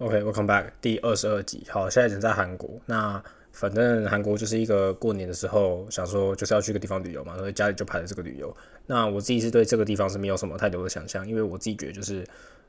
OK，Welcome back，第二十二集。好，现在人在韩国。那反正韩国就是一个过年的时候，想说就是要去个地方旅游嘛，所以家里就排了这个旅游。那我自己是对这个地方是没有什么太多的想象，因为我自己觉得就是，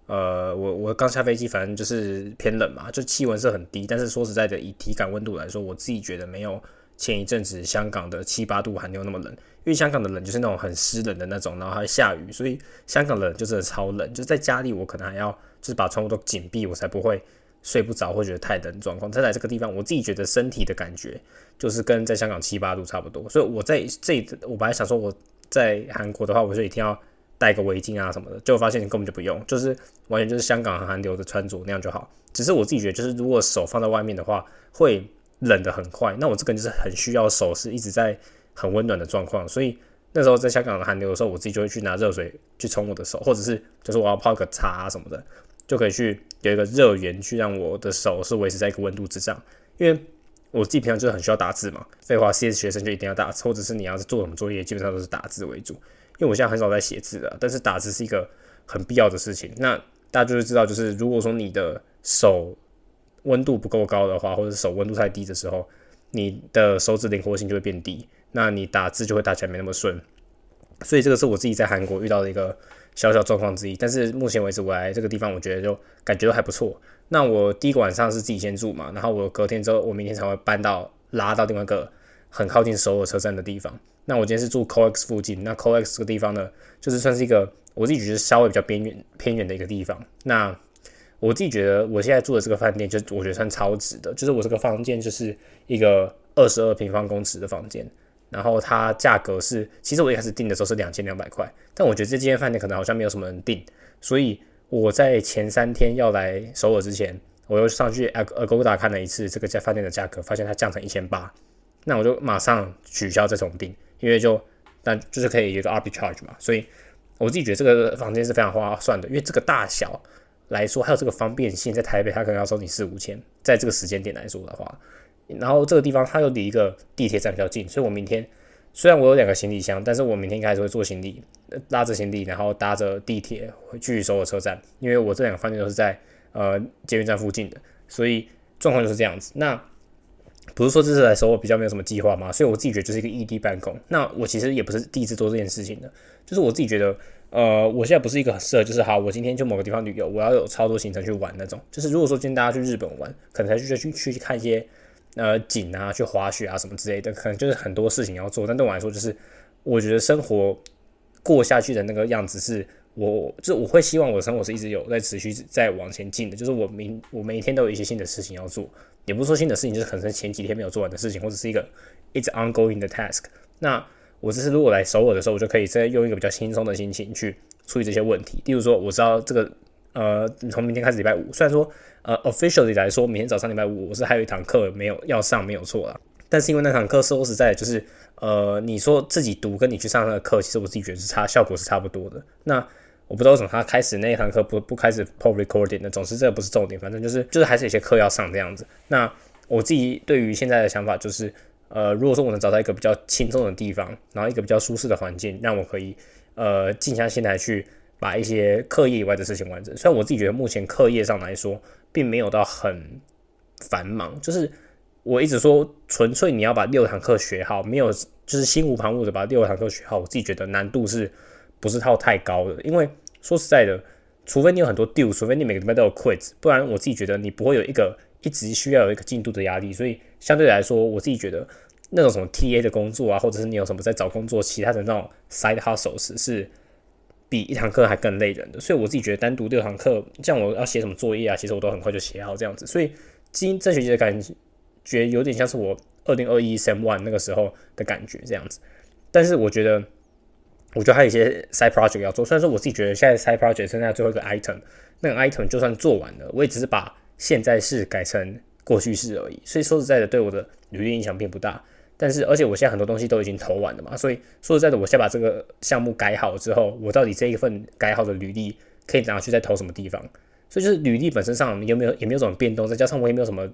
呃，我我刚下飞机，反正就是偏冷嘛，就气温是很低。但是说实在的，以体感温度来说，我自己觉得没有前一阵子香港的七八度寒流那么冷。因为香港的冷就是那种很湿冷的那种，然后还下雨，所以香港冷就真的超冷。就在家里，我可能还要就是把窗户都紧闭，我才不会睡不着或觉得太冷状况。再来这个地方，我自己觉得身体的感觉就是跟在香港七八度差不多。所以我在这，我本来想说我在韩国的话，我就一定要戴个围巾啊什么的，结果发现根本就不用，就是完全就是香港和韩流的穿着那样就好。只是我自己觉得，就是如果手放在外面的话，会冷的很快。那我这个人就是很需要手是一直在。很温暖的状况，所以那时候在香港的寒流的时候，我自己就会去拿热水去冲我的手，或者是就是我要泡个茶什么的，就可以去有一个热源去让我的手是维持在一个温度之上。因为我自己平常就是很需要打字嘛，废话，CS 学生就一定要打字，或者是你要是做什么作业，基本上都是打字为主。因为我现在很少在写字的，但是打字是一个很必要的事情。那大家就是知道，就是如果说你的手温度不够高的话，或者手温度太低的时候，你的手指灵活性就会变低。那你打字就会打起来没那么顺，所以这个是我自己在韩国遇到的一个小小状况之一。但是目前为止我来这个地方，我觉得就感觉都还不错。那我第一个晚上是自己先住嘛，然后我隔天之后，我明天才会搬到拉到另外一个很靠近首尔车站的地方。那我今天是住 COEX 附近，那 COEX 这个地方呢，就是算是一个我自己觉得稍微比较边缘偏远的一个地方。那我自己觉得我现在住的这个饭店，就我觉得算超值的，就是我这个房间就是一个二十二平方公尺的房间。然后它价格是，其实我一开始订的时候是两千两百块，但我觉得这间饭店可能好像没有什么人订，所以我在前三天要来首尔之前，我又上去 Agoda 看了一次这个家饭店的价格，发现它降成一千八，那我就马上取消这重订，因为就但就是可以有个 arbitrage 嘛，所以我自己觉得这个房间是非常划算的，因为这个大小来说，还有这个方便性，在台北他可能要收你四五千，在这个时间点来说的话。然后这个地方它又离一个地铁站比较近，所以我明天虽然我有两个行李箱，但是我明天应该还是会坐行李，拉着行李，然后搭着地铁回去首尔车站，因为我这两个饭店都是在呃捷运站附近的，所以状况就是这样子。那不是说这次来首尔比较没有什么计划嘛？所以我自己觉得就是一个异地办公。那我其实也不是第一次做这件事情的，就是我自己觉得，呃，我现在不是一个很适合，就是好，我今天去某个地方旅游，我要有超多行程去玩那种。就是如果说今天大家去日本玩，可能才去去去看一些。呃，景啊，去滑雪啊，什么之类的，可能就是很多事情要做。但对我来说，就是我觉得生活过下去的那个样子，是我就我会希望我的生活是一直有在持续在往前进的。就是我明我每一天都有一些新的事情要做，也不是说新的事情，就是可能前几天没有做完的事情，或者是一个一直 ongoing 的 task。那我这次如果来首尔的时候，我就可以再用一个比较轻松的心情去处理这些问题。例如说，我知道这个。呃，从明天开始礼拜五，虽然说呃，officially 来说，明天早上礼拜五我是还有一堂课没有要上，没有错啦。但是因为那堂课说实在，就是呃，你说自己读跟你去上那个课，其实我自己觉得是差，效果是差不多的。那我不知道为什么他开始那一堂课不不开始 put recording 的，总之这个不是重点，反正就是就是还是有些课要上这样子。那我自己对于现在的想法就是，呃，如果说我能找到一个比较轻松的地方，然后一个比较舒适的环境，让我可以呃静下心来去。把一些课业以外的事情完成。虽然我自己觉得目前课业上来说，并没有到很繁忙，就是我一直说纯粹你要把六堂课学好，没有就是心无旁骛的把六堂课学好，我自己觉得难度是不是套太高的？因为说实在的，除非你有很多 due，除非你每个礼拜都有 quiz，不然我自己觉得你不会有一个一直需要有一个进度的压力。所以相对来说，我自己觉得那种什么 TA 的工作啊，或者是你有什么在找工作，其他的那种 side hustles 是。比一堂课还更累人的，所以我自己觉得单独六堂课，像我要写什么作业啊，其实我都很快就写好这样子。所以今这学期的感觉有点像是我二零二一 Sem One 那个时候的感觉这样子。但是我觉得，我觉得还有一些 side project 要做。虽然说我自己觉得现在 side project 剩下最后一个 item，那个 item 就算做完了，我也只是把现在式改成过去式而已。所以说实在的，对我的履历影响并不大。但是，而且我现在很多东西都已经投完了嘛，所以说实在的，我先把这个项目改好之后，我到底这一份改好的履历可以拿去再投什么地方？所以就是履历本身上有没有也没有什么变动，再加上我也没有什么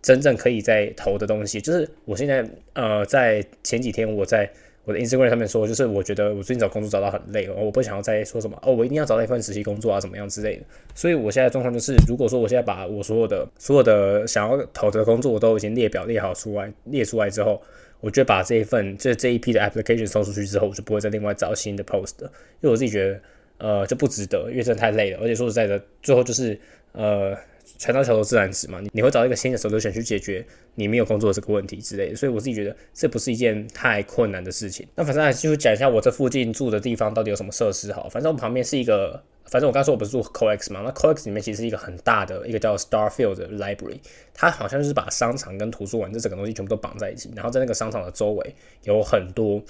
真正可以再投的东西。就是我现在呃，在前几天我在我的 Instagram 上面说，就是我觉得我最近找工作找到很累哦，我不想要再说什么哦，我一定要找到一份实习工作啊，怎么样之类的。所以我现在状况就是，如果说我现在把我所有的所有的想要投的工作我都已经列表列好出来，列出来之后，我就把这一份这这一批的 application 送出去之后，我就不会再另外找新的 post 的，因为我自己觉得呃就不值得，因为真的太累了，而且说实在的，最后就是呃。船到桥头自然直嘛，你你会找一个新的 solution 去解决你没有工作这个问题之类的，所以我自己觉得这不是一件太困难的事情。那反正就讲一下我这附近住的地方到底有什么设施好。反正我旁边是一个，反正我刚说我不是住 COEX 嘛，那 COEX 里面其实是一个很大的一个叫 Starfield library，它好像就是把商场跟图书馆这整个东西全部都绑在一起，然后在那个商场的周围有很多。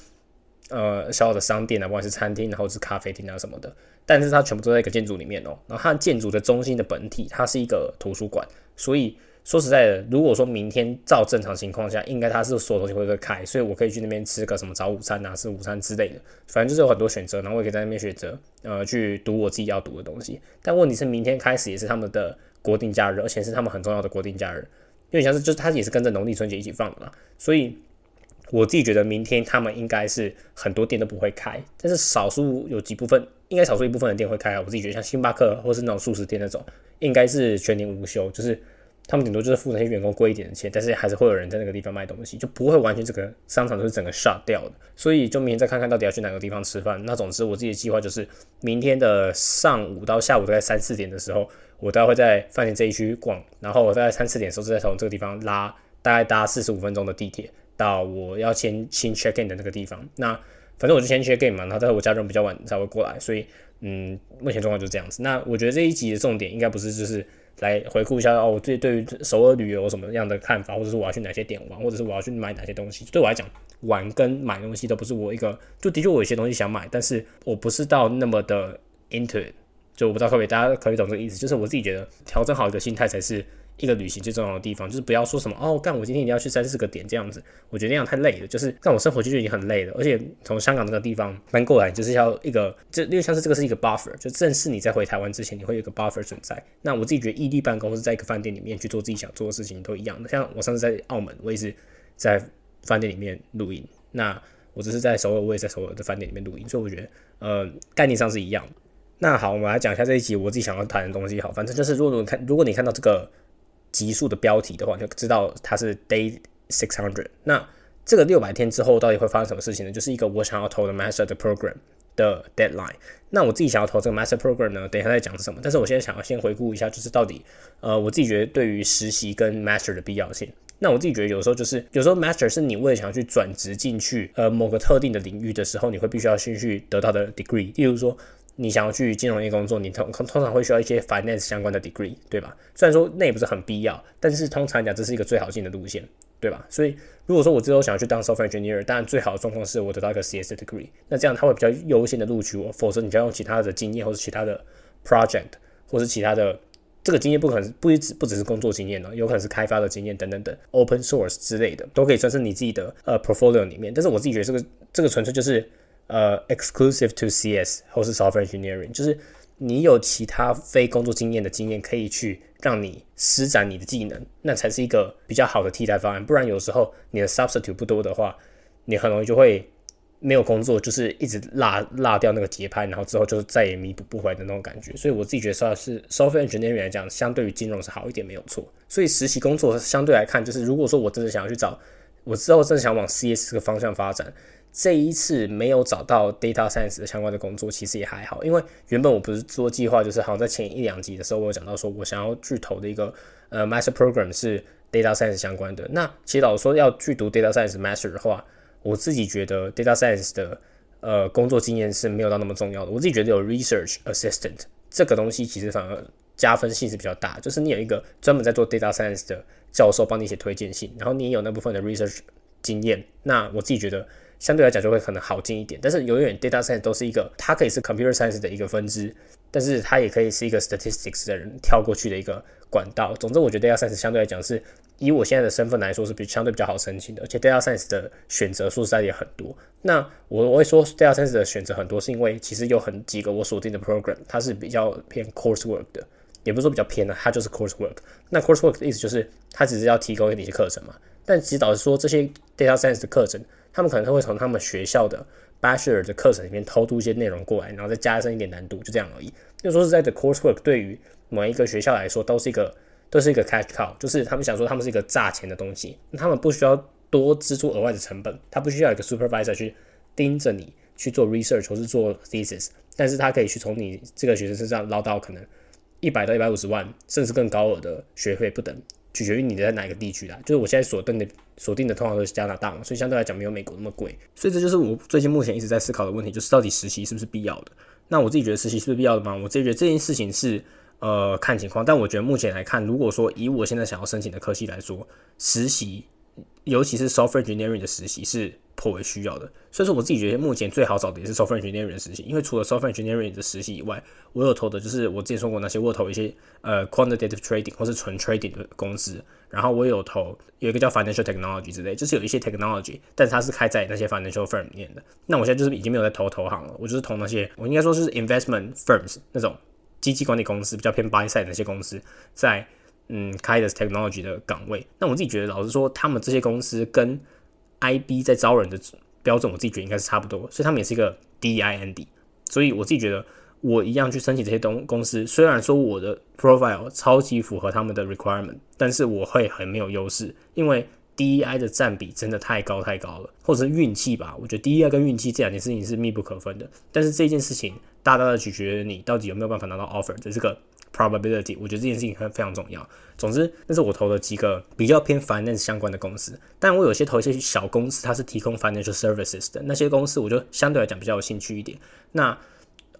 呃，小小的商店啊，不管是餐厅，然后是咖啡厅啊什么的，但是它全部都在一个建筑里面哦。然后它建筑的中心的本体，它是一个图书馆。所以说实在的，如果说明天照正常情况下，应该它是所有东西会都开，所以我可以去那边吃个什么早午餐啊，吃午餐之类的。反正就是有很多选择，然后我也可以在那边选择，呃，去读我自己要读的东西。但问题是，明天开始也是他们的国定假日，而且是他们很重要的国定假日，因为像是就是它也是跟着农历春节一起放的嘛，所以。我自己觉得明天他们应该是很多店都不会开，但是少数有几部分，应该少数一部分的店会开。我自己觉得像星巴克或是那种素食店那种，应该是全年无休，就是他们顶多就是付那些员工贵一点的钱，但是还是会有人在那个地方卖东西，就不会完全这个商场都是整个 shut 掉的。所以就明天再看看到底要去哪个地方吃饭。那总之我自己的计划就是明天的上午到下午大概三四点的时候，我大概会在饭店这一区逛，然后我在三四点的时候再从这个地方拉大概搭四十五分钟的地铁。到我要先先 check in 的那个地方，那反正我就先 check in 嘛，然后但是我家人比较晚才会过来，所以嗯，目前状况就是这样子。那我觉得这一集的重点应该不是就是来回顾一下哦，我对对于首尔旅游什么样的看法，或者是我要去哪些点玩，或者是我要去买哪些东西。对我来讲，玩跟买东西都不是我一个，就的确我有些东西想买，但是我不是到那么的 into it，就我不知道可不可以大家可以懂这个意思，就是我自己觉得调整好一个心态才是。一个旅行最重要的地方就是不要说什么哦，干我今天一定要去三四个点这样子，我觉得那样太累了。就是干我生活就已经很累了，而且从香港这个地方搬过来，就是要一个，这因为像是这个是一个 buffer，就正是你在回台湾之前，你会有一个 buffer 存在。那我自己觉得异地办公是在一个饭店里面去做自己想做的事情都一样的。像我上次在澳门，我也是在饭店里面录音，那我只是在首尔，我也在首尔的饭店里面录音，所以我觉得呃概念上是一样。那好，我们来讲一下这一集我自己想要谈的东西。好，反正就是如果你看，如果你看到这个。极速的标题的话，就知道它是 Day Six Hundred。那这个六百天之后到底会发生什么事情呢？就是一个我想要投的 Master 的 Program 的 Deadline。那我自己想要投这个 Master Program 呢，等一下再讲是什么。但是我现在想要先回顾一下，就是到底呃我自己觉得对于实习跟 Master 的必要性。那我自己觉得有时候就是有时候 Master 是你为了想要去转职进去呃某个特定的领域的时候，你会必须要先去得到的 Degree。例如说。你想要去金融业工作，你通通常会需要一些 finance 相关的 degree，对吧？虽然说那也不是很必要，但是通常讲这是一个最好进的路线，对吧？所以如果说我之后想要去当 software engineer，当然最好的状况是我得到一个 CS degree，那这样他会比较优先的录取我，否则你就要用其他的经验或者其他的 project 或是其他的这个经验不可能不只不只是工作经验呢，有可能是开发的经验等等等 open source 之类的都可以算是你自己的呃 portfolio 里面。但是我自己觉得这个这个纯粹就是。呃，exclusive to CS 或是 software engineering，就是你有其他非工作经验的经验，可以去让你施展你的技能，那才是一个比较好的替代方案。不然有时候你的 substitute 不多的话，你很容易就会没有工作，就是一直落落掉那个节拍，然后之后就再也弥补不回来的那种感觉。所以我自己觉得说是 software engineering 来讲，相对于金融是好一点，没有错。所以实习工作相对来看，就是如果说我真的想要去找，我之后真的想往 CS 这个方向发展。这一次没有找到 data science 相关的工作，其实也还好，因为原本我不是做计划，就是好像在前一两集的时候，我有讲到说我想要去投的一个呃 master program 是 data science 相关的。那其实老实说要去读 data science master 的话，我自己觉得 data science 的呃工作经验是没有到那么重要的。我自己觉得有 research assistant 这个东西其实反而加分性是比较大，就是你有一个专门在做 data science 的教授帮你写推荐信，然后你也有那部分的 research 经验，那我自己觉得。相对来讲就会可能好进一点，但是永远 data science 都是一个，它可以是 computer science 的一个分支，但是它也可以是一个 statistics 的人跳过去的一个管道。总之，我觉得 data science 相对来讲是以我现在的身份来说是比相对比较好申请的，而且 data science 的选择说实在也很多。那我我会说 data science 的选择很多，是因为其实有很几个我锁定的 program，它是比较偏 coursework 的。也不是说比较偏的，它就是 coursework。那 coursework 的意思就是它只是要提供给你一些课程嘛。但其实老实说，这些 data science 的课程，他们可能会从他们学校的 bachelor 的课程里面偷渡一些内容过来，然后再加深一点难度，就这样而已。就说实在的，coursework 对于某一个学校来说，都是一个都是一个 cash cow，就是他们想说他们是一个炸钱的东西，他们不需要多支出额外的成本，他不需要一个 supervisor 去盯着你去做 research 或是做 thesis，但是他可以去从你这个学生身上捞到可能一百到一百五十万，甚至更高额的学费不等。取决于你在哪一个地区啦，就是我现在锁定的锁定的通常都是加拿大嘛，所以相对来讲没有美国那么贵，所以这就是我最近目前一直在思考的问题，就是到底实习是不是必要的？那我自己觉得实习是不是必要的吗？我自己觉得这件事情是呃看情况，但我觉得目前来看，如果说以我现在想要申请的科系来说，实习尤其是 software engineering 的实习是。颇为需要的，所以说我自己觉得目前最好找的也是 software engineering 的实习，因为除了 software engineering 的实习以外，我有投的就是我之前说过那些，我投一些呃 quantitative trading 或是纯 trading 的公司，然后我有投有一个叫 financial technology 之类，就是有一些 technology，但是它是开在那些 financial firm 里面的。那我现在就是已经没有在投投行了，我就是投那些我应该说是 investment firms 那种基金管理公司，比较偏 buy side 那些公司在嗯开的 technology 的岗位。那我自己觉得，老实说，他们这些公司跟 IB 在招人的标准，我自己觉得应该是差不多，所以他们也是一个 DIND，所以我自己觉得我一样去申请这些东公司，虽然说我的 profile 超级符合他们的 requirement，但是我会很没有优势，因为 DEI 的占比真的太高太高了，或者是运气吧，我觉得 DEI 跟运气这两件事情是密不可分的，但是这件事情大大的取决于你到底有没有办法拿到 offer 的这个。Probability，我觉得这件事情很非常重要。总之，那是我投的几个比较偏 finance 相关的公司，但我有些投一些小公司，它是提供 financial services 的那些公司，我就相对来讲比较有兴趣一点。那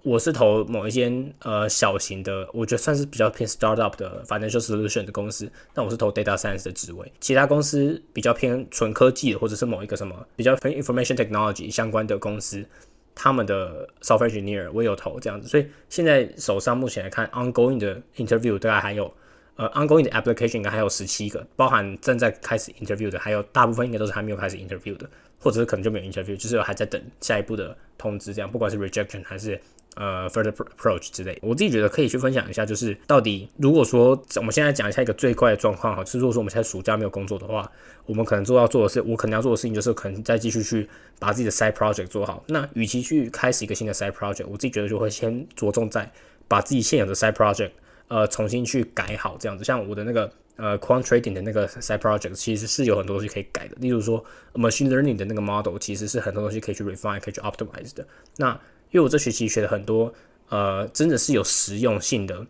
我是投某一间呃小型的，我觉得算是比较偏 startup 的 financial solution 的公司。那我是投 data science 的职位，其他公司比较偏纯科技的，或者是某一个什么比较偏 information technology 相关的公司。他们的 software engineer 我有投这样子，所以现在手上目前来看，ongoing 的 interview 大概还有，呃，ongoing 的 application 应该还有十七个，包含正在开始 interview 的，还有大部分应该都是还没有开始 interview 的，或者是可能就没有 interview，就是还在等下一步的通知，这样不管是 rejection 还是。呃，further approach 之类，我自己觉得可以去分享一下，就是到底如果说我们现在讲一下一个最快的状况哈，就是如果说我们现在暑假没有工作的话，我们可能做要做的是，我可能要做的事情就是可能再继续去把自己的 side project 做好。那与其去开始一个新的 side project，我自己觉得就会先着重在把自己现有的 side project 呃重新去改好这样子。像我的那个呃 quant trading 的那个 side project，其实是有很多东西可以改的，例如说 machine learning 的那个 model，其实是很多东西可以去 refine，可以去 optimize 的。那因为我这学期学了很多，呃，真的是有实用性的，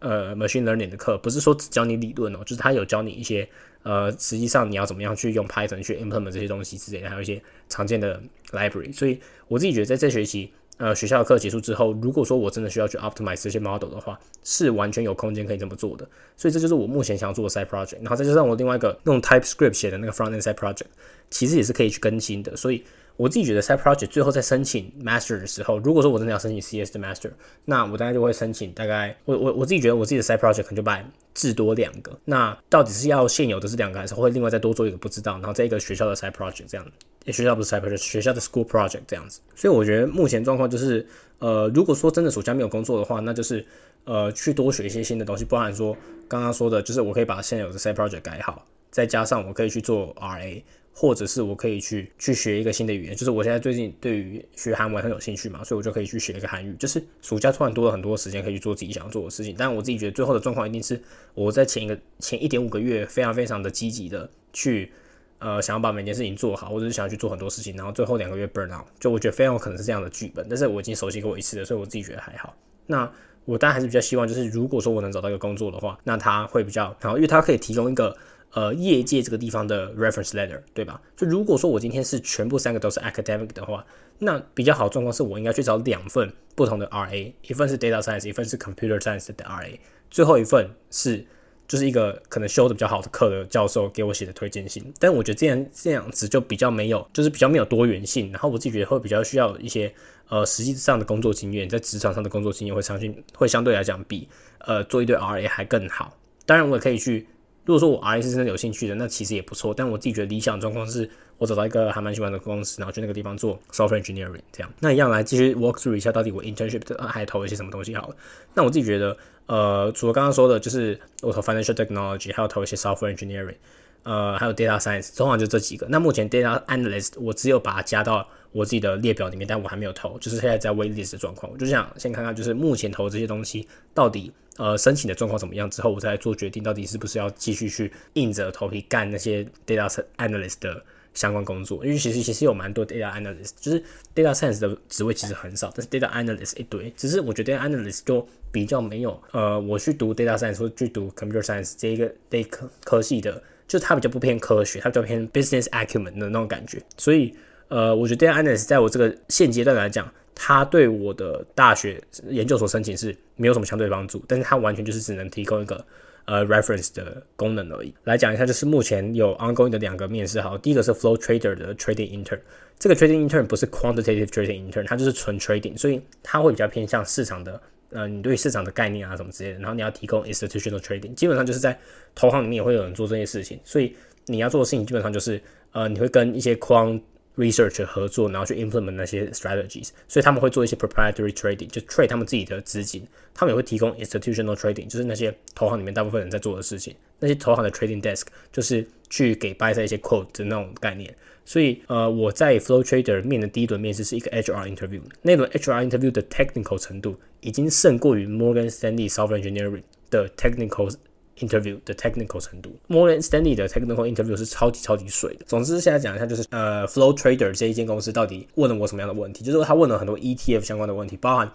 呃，machine learning 的课，不是说只教你理论哦，就是他有教你一些，呃，实际上你要怎么样去用 Python 去 implement 这些东西之类的，还有一些常见的 library。所以我自己觉得，在这学期，呃，学校的课结束之后，如果说我真的需要去 optimize 这些 model 的话，是完全有空间可以这么做的。所以这就是我目前想要做的 side project。然后再加上我另外一个用 TypeScript 写的那个 front end side project，其实也是可以去更新的。所以我自己觉得，side project 最后在申请 master 的时候，如果说我真的要申请 CS 的 master，那我大概就会申请大概，我我我自己觉得我自己的 side project 可能就摆至多两个。那到底是要现有的是两个，还是会另外再多做一个不知道？然后在一个学校的 side project 这样，学校不是 side project，学校的 school project 这样子。所以我觉得目前状况就是，呃，如果说真的暑假没有工作的话，那就是呃去多学一些新的东西，包含说刚刚说的，就是我可以把现有的 side project 改好，再加上我可以去做 RA。或者是我可以去去学一个新的语言，就是我现在最近对于学韩文很有兴趣嘛，所以我就可以去学一个韩语。就是暑假突然多了很多时间可以去做自己想要做的事情。但我自己觉得最后的状况一定是我在前一个前一点五个月非常非常的积极的去呃想要把每件事情做好，或者是想要去做很多事情，然后最后两个月 burn out，就我觉得非常有可能是这样的剧本。但是我已经熟悉过一次了，所以我自己觉得还好。那我当然还是比较希望，就是如果说我能找到一个工作的话，那他会比较好，因为他可以提供一个。呃，业界这个地方的 reference letter，对吧？就如果说我今天是全部三个都是 academic 的话，那比较好的状况是我应该去找两份不同的 RA，一份是 data science，一份是 computer science 的 RA，最后一份是就是一个可能修的比较好的课的教授给我写的推荐信。但我觉得这样这样子就比较没有，就是比较没有多元性。然后我自己觉得会比较需要一些呃实际上的工作经验，在职场上的工作经验会相信会相对来讲比呃做一堆 RA 还更好。当然我也可以去。如果说我 R 是真的有兴趣的，那其实也不错。但我自己觉得理想状况是我找到一个还蛮喜欢的公司，然后去那个地方做 software engineering 这样。那一样来继续 walk through 一下，到底我 internship 还投一些什么东西好了。那我自己觉得，呃，除了刚刚说的，就是我投 financial technology，还有投一些 software engineering。呃，还有 data science，通常就这几个。那目前 data analyst 我只有把它加到我自己的列表里面，但我还没有投，就是现在在 waitlist 的状况。我就想先看看，就是目前投这些东西到底呃申请的状况怎么样，之后我再做决定，到底是不是要继续去硬着头皮干那些 data analyst 的相关工作。因为其实其实有蛮多 data analyst，就是 data science 的职位其实很少，但是 data analyst 一堆。只是我觉得 data analyst 就比较没有呃，我去读 data science 或去读 computer science 这一个类科科系的。就它比较不偏科学，它比较偏 business acumen 的那种感觉，所以呃，我觉得 data analyst 在我这个现阶段来讲，它对我的大学研究所申请是没有什么相对帮助，但是它完全就是只能提供一个呃 reference 的功能而已。来讲一下，就是目前有 ongoing 的两个面试，好，第一个是 flow trader 的 trading intern，这个 trading intern 不是 quantitative trading intern，它就是纯 trading，所以它会比较偏向市场的。呃，你对市场的概念啊什么之类的，然后你要提供 institutional trading，基本上就是在投行里面也会有人做这些事情，所以你要做的事情基本上就是，呃，你会跟一些 quant research 合作，然后去 implement 那些 strategies，所以他们会做一些 proprietary trading，就 trade 他们自己的资金，他们也会提供 institutional trading，就是那些投行里面大部分人在做的事情，那些投行的 trading desk 就是去给 buy 在一些 quote 的那种概念。所以，呃，我在 Flow Trader 面的第一轮面试是一个 HR interview，那轮 HR interview 的 technical 程度已经胜过于 Morgan Stanley Software Engineering 的 technical interview 的 technical 程度。Morgan Stanley 的 technical interview 是超级超级水的。总之，现在讲一下，就是呃，Flow Trader 这一间公司到底问了我什么样的问题？就是他问了很多 ETF 相关的问题，包含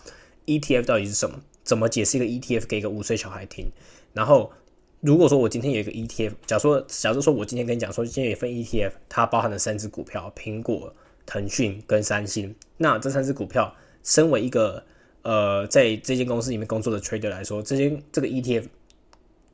ETF 到底是什么，怎么解释一个 ETF 给一个五岁小孩听，然后。如果说我今天有一个 ETF，假如说，假如说我今天跟你讲说，今天有一份 ETF，它包含了三只股票，苹果、腾讯跟三星。那这三只股票，身为一个呃，在这间公司里面工作的 trader 来说，这间这个 ETF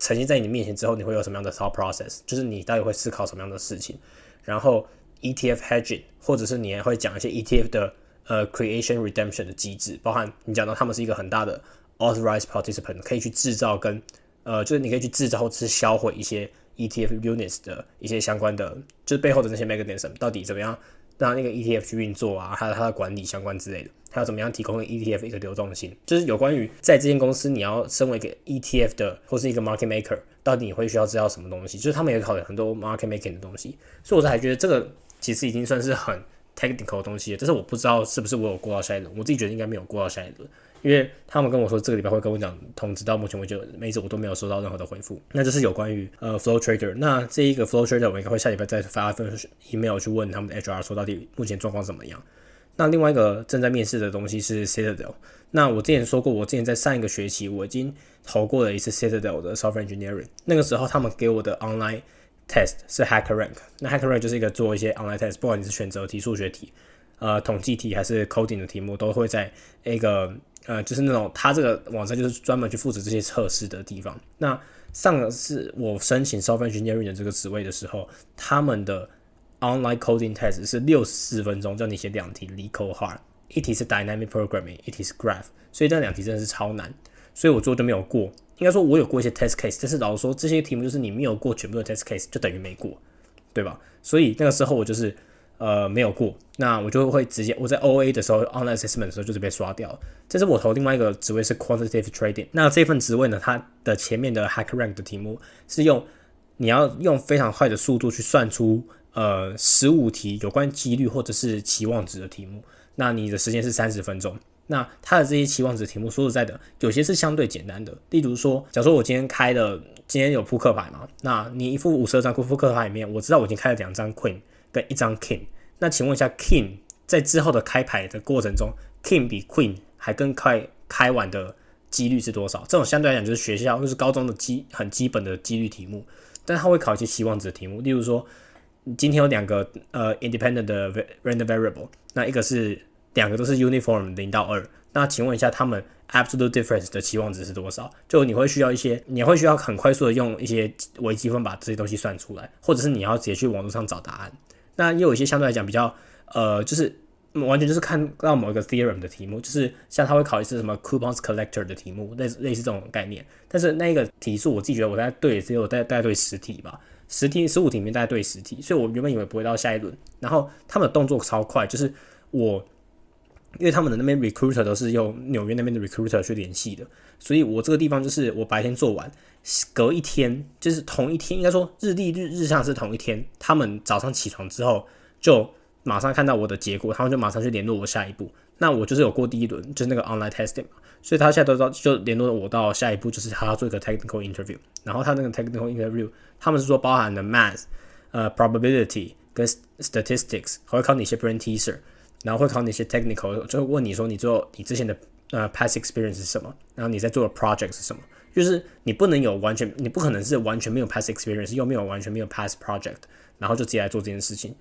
呈现在你面前之后，你会有什么样的 thought process？就是你到底会思考什么样的事情？然后 ETF hedging，或者是你还会讲一些 ETF 的呃 creation redemption 的机制，包含你讲到他们是一个很大的 authorized participant，可以去制造跟呃，就是你可以去制造或者是销毁一些 ETF units 的一些相关的，就是背后的那些 mechanism 到底怎么样让那个 ETF 去运作啊，还有它的管理相关之类的，还有怎么样提供 ETF 一个流动性，就是有关于在这间公司你要身为一个 ETF 的或是一个 market maker，到底你会需要知道什么东西？就是他们也考了很多 market making 的东西，所以我才觉得这个其实已经算是很 technical 的东西，但是我不知道是不是我有过到下一轮，我自己觉得应该没有过到下一轮。因为他们跟我说这个礼拜会跟我讲通知，到目前为止每次我都没有收到任何的回复。那就是有关于呃 Flow Trader，那这一个 Flow Trader 我应该会下礼拜再发一份 email 去问他们的 HR 说到底目前状况怎么样。那另外一个正在面试的东西是 Citadel。那我之前说过，我之前在上一个学期我已经投过了一次 Citadel 的 Software Engineering。那个时候他们给我的 Online Test 是 HackerRank。那 HackerRank 就是一个做一些 Online Test，不管你是选择题、数学题、呃统计题还是 Coding 的题目，都会在一个呃，就是那种他这个网站就是专门去负责这些测试的地方。那上次我申请 software engineering 的这个职位的时候，他们的 online coding test 是六十四分钟，叫你写两题 l e code hard，一题是 dynamic programming，一题是 graph，所以这两题真的是超难，所以我最后就没有过。应该说，我有过一些 test case，但是老实说，这些题目就是你没有过全部的 test case，就等于没过，对吧？所以那个时候我就是。呃，没有过，那我就会直接我在 O A 的时候，on assessment 的时候就是被刷掉。这是我投另外一个职位是 quantitative trading。那这份职位呢，它的前面的 hack rank 的题目是用你要用非常快的速度去算出呃十五题有关几率或者是期望值的题目。那你的时间是三十分钟。那它的这些期望值题目，说实在的，有些是相对简单的。例如说，假如说我今天开的今天有扑克牌嘛，那你一副五十二张扑克牌里面，我知道我已经开了两张 queen。跟一张 king，那请问一下，king 在之后的开牌的过程中，king 比 queen 还更快开完的几率是多少？这种相对来讲就是学校就是高中的基很基本的几率题目，但他会考一些期望值的题目，例如说，今天有两个呃 independent 的 random variable，那一个是两个都是 uniform 零到二，那请问一下他们 absolute difference 的期望值是多少？就你会需要一些，你会需要很快速的用一些微积分把这些东西算出来，或者是你要直接去网络上找答案。那又有一些相对来讲比较，呃，就是完全就是看到某一个 theorem 的题目，就是像他会考一次什么 coupons collector 的题目，类似类似这种概念。但是那个题数我自己觉得我在对只有大大概对十题吧，十题十五题里面大概对十题，所以我原本以为不会到下一轮。然后他们的动作超快，就是我因为他们的那边 recruiter 都是用纽约那边的 recruiter 去联系的，所以我这个地方就是我白天做完，隔一天就是同一天，应该说日历日日上是同一天，他们早上起床之后就马上看到我的结果，他们就马上去联络我下一步。那我就是有过第一轮，就是那个 online testing 嘛，所以他现在都知道，就联络我到下一步，就是他要做一个 technical interview。然后他那个 technical interview，他们是说包含的 math、呃 probability 跟 statistics，还会考你一些 brain teaser，然后会考你一些 technical，就会问你说你做你之前的呃 past experience 是什么，然后你在做的 project 是什么，就是你不能有完全，你不可能是完全没有 past experience，又没有完全没有 past project，然后就直接来做这件事情。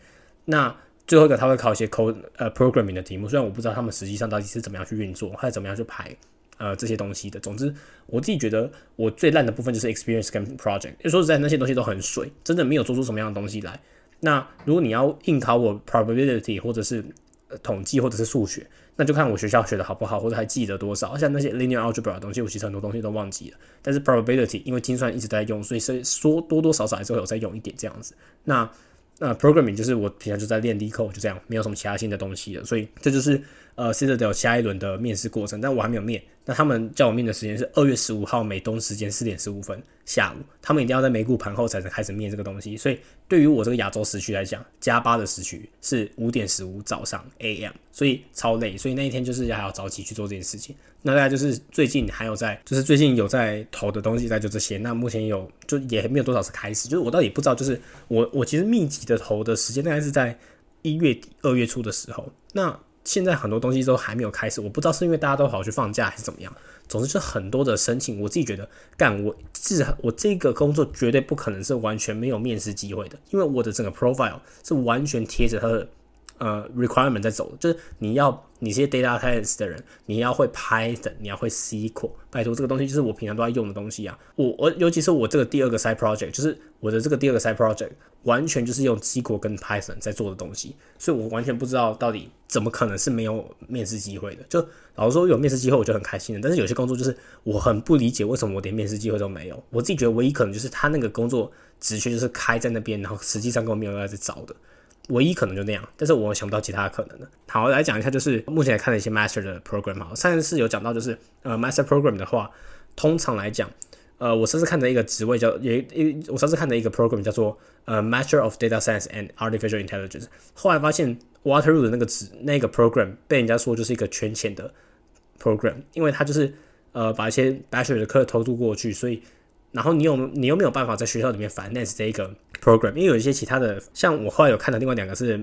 那最后一个他会考一些 code 呃 programming 的题目，虽然我不知道他们实际上到底是怎么样去运作，还是怎么样去排呃这些东西的。总之，我自己觉得我最烂的部分就是 experience 跟 project。说实在，那些东西都很水，真的没有做出什么样的东西来。那如果你要硬考我 probability 或者是统计或者是数学，那就看我学校学的好不好，或者还记得多少。像那些 linear algebra 的东西，我其实很多东西都忘记了。但是 probability 因为精算一直在用，所以是说多多少少还是会有在用一点这样子。那那 programming 就是我平常就在练 l e code，就这样，没有什么其他新的东西了。所以这就是呃 c i t a d e l 下一轮的面试过程，但我还没有面。那他们叫我面的时间是二月十五号美东时间四点十五分下午，他们一定要在美股盘后才能开始面这个东西。所以对于我这个亚洲时区来讲，加八的时区是五点十五早上 AM，所以超累。所以那一天就是还要早起去做这件事情。那大概就是最近还有在，就是最近有在投的东西，在就这些。那目前有就也没有多少次开始，就是我倒也不知道，就是我我其实密集的投的时间大概是在一月底二月初的时候。那现在很多东西都还没有开始，我不知道是因为大家都跑去放假还是怎么样。总之，就很多的申请，我自己觉得干我自我这个工作绝对不可能是完全没有面试机会的，因为我的整个 profile 是完全贴着他的。呃，requirement 在走，就是你要你这些 data science 的人，你要会 Python，你要会 SQL，拜托这个东西就是我平常都在用的东西啊。我我尤其是我这个第二个 side project，就是我的这个第二个 side project，完全就是用 SQL 跟 Python 在做的东西，所以我完全不知道到底怎么可能是没有面试机会的。就老实说，有面试机会我就很开心了，但是有些工作就是我很不理解为什么我连面试机会都没有。我自己觉得唯一可能就是他那个工作职缺就是开在那边，然后实际上根本没有人在找的。唯一可能就那样，但是我想不到其他可能的。好，来讲一下，就是目前看的一些 master 的 program 好，上一次有讲到，就是呃 master program 的话，通常来讲，呃，我上次看的一个职位叫也一，我上次看的一个 program 叫做呃 master of data science and artificial intelligence。后来发现 Waterloo 的那个职那个 program 被人家说就是一个圈钱的 program，因为它就是呃把一些 bachelor 的课偷渡过去，所以。然后你有你又没有办法在学校里面 finance 这一个 program，因为有一些其他的，像我后来有看到另外两个是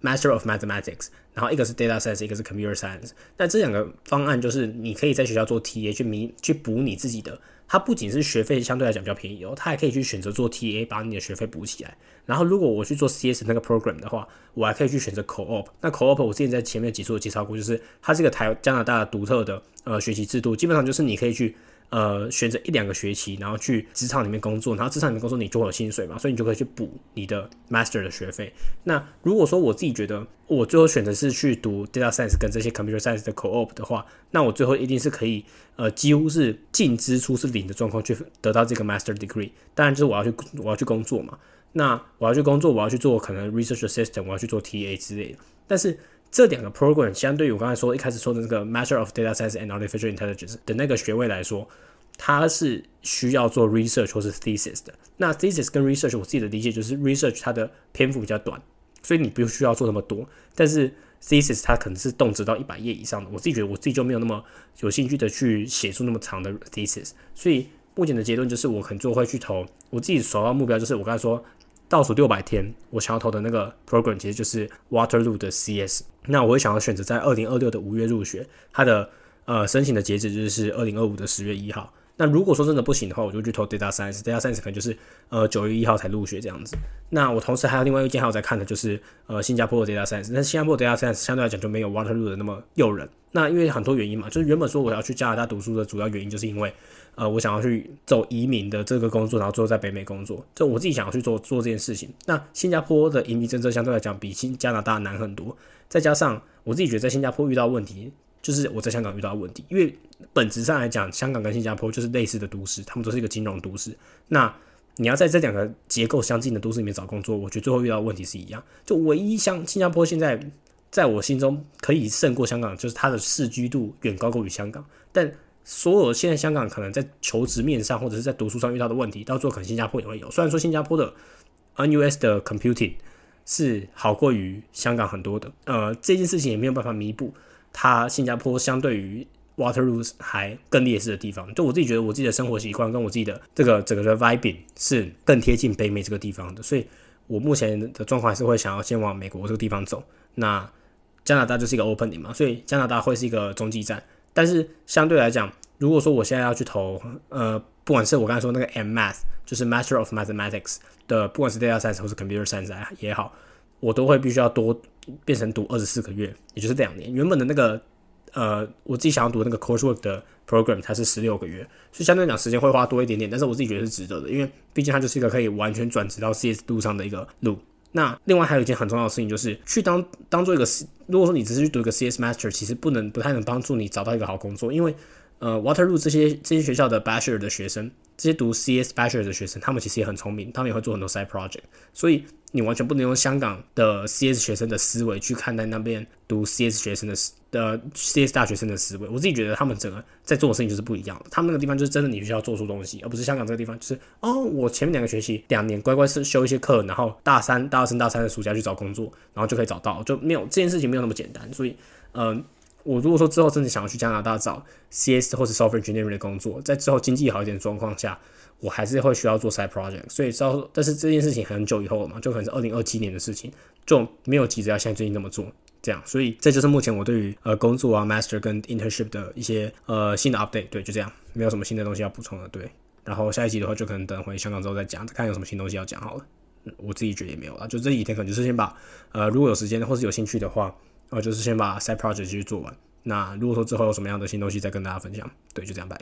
master of mathematics，然后一个是 data science，一个是 computer science。那这两个方案就是你可以在学校做 TA 去弥去补你自己的，它不仅是学费相对来讲比较便宜哦，它还可以去选择做 TA 把你的学费补起来。然后如果我去做 CS 那个 program 的话，我还可以去选择 co-op。那 co-op 我之前在前面几处有介绍过，就是它是个台加拿大独特的呃学习制度，基本上就是你可以去。呃，选择一两个学期，然后去职场里面工作，然后职场里面工作你就会有薪水嘛，所以你就可以去补你的 master 的学费。那如果说我自己觉得我最后选择是去读 data science 跟这些 computer science 的 co-op 的话，那我最后一定是可以呃几乎是净支出是零的状况去得到这个 master degree。当然就是我要去我要去工作嘛，那我要去工作，我要去做可能 research assistant，我要去做 TA 之类的。但是这两个 program 相对于我刚才说一开始说的那个 Master of Data Science and Artificial Intelligence 的那个学位来说，它是需要做 research 或是 thesis 的。那 thesis 跟 research 我自己的理解就是 research 它的篇幅比较短，所以你不需要做那么多。但是 thesis 它可能是动辄到一百页以上的，我自己觉得我自己就没有那么有兴趣的去写出那么长的 thesis。所以目前的结论就是我可能会去投我自己首要目标就是我刚才说。倒数六百天，我想要投的那个 program 其实就是 Waterloo 的 CS。那我会想要选择在二零二六的五月入学，它的呃申请的截止日是二零二五的十月一号。那如果说真的不行的话，我就去投 Data Science，Data Science 可能就是呃九月一号才入学这样子。那我同时还有另外一件还有在看的就是呃新加坡的 Data Science，但是新加坡 Data Science 相对来讲就没有 Waterloo 的那么诱人。那因为很多原因嘛，就是原本说我要去加拿大读书的主要原因就是因为呃我想要去走移民的这个工作，然后最后在北美工作，就我自己想要去做做这件事情。那新加坡的移民政策相对来讲比新加拿大难很多，再加上我自己觉得在新加坡遇到问题。就是我在香港遇到的问题，因为本质上来讲，香港跟新加坡就是类似的都市，他们都是一个金融都市。那你要在这两个结构相近的都市里面找工作，我觉得最后遇到的问题是一样。就唯一像新加坡现在在我心中可以胜过香港，就是它的市居度远高过于香港。但所有现在香港可能在求职面上或者是在读书上遇到的问题，到最后可能新加坡也会有。虽然说新加坡的 NUS 的 computing 是好过于香港很多的，呃，这件事情也没有办法弥补它新加坡相对于 Waterloo 还更劣势的地方。就我自己觉得，我自己的生活习惯跟我自己的这个整个的 vibe 是更贴近北美这个地方的，所以我目前的状况还是会想要先往美国这个地方走。那加拿大就是一个 opening 嘛，所以加拿大会是一个中继站。但是相对来讲，如果说我现在要去投，呃，不管是我刚才说那个 M Math，就是 Master of Mathematics 的，不管是 Data Science 或是 Computer Science 也好，我都会必须要多变成读二十四个月，也就是两年。原本的那个，呃，我自己想要读那个 coursework 的 program，它是十六个月，所以相对来讲时间会花多一点点。但是我自己觉得是值得的，因为毕竟它就是一个可以完全转职到 CS 路上的一个路。那另外还有一件很重要的事情，就是去当当做一个，如果说你只是去读一个 CS Master，其实不能不太能帮助你找到一个好工作，因为呃 Waterloo 这些这些学校的 Bachelor 的学生，这些读 CS Bachelor 的学生，他们其实也很聪明，他们也会做很多 side project，所以。你完全不能用香港的 CS 学生的思维去看待那边读 CS 学生的的 CS 大学生的思维。我自己觉得他们整个在做的事情就是不一样的。他们那个地方就是真的你需要做出东西，而不是香港这个地方就是哦，我前面两个学期两年乖乖是修一些课，然后大三、大二、升大三的暑假去找工作，然后就可以找到，就没有这件事情没有那么简单。所以，嗯，我如果说之后真的想要去加拿大找 CS 或是 Software Engineering 的工作，在之后经济好一点的状况下。我还是会需要做 side project，所以到但是这件事情很久以后了嘛，就可能是二零二七年的事情，就没有急着要像最近那么做这样，所以这就是目前我对于呃工作啊 master 跟 internship 的一些呃新的 update，对，就这样，没有什么新的东西要补充了，对，然后下一集的话就可能等回香港之后再讲，看有什么新东西要讲好了，我自己觉得也没有了，就这几天可能就是先把呃如果有时间或是有兴趣的话，呃就是先把 side project 继续做完，那如果说之后有什么样的新东西再跟大家分享，对，就这样拜。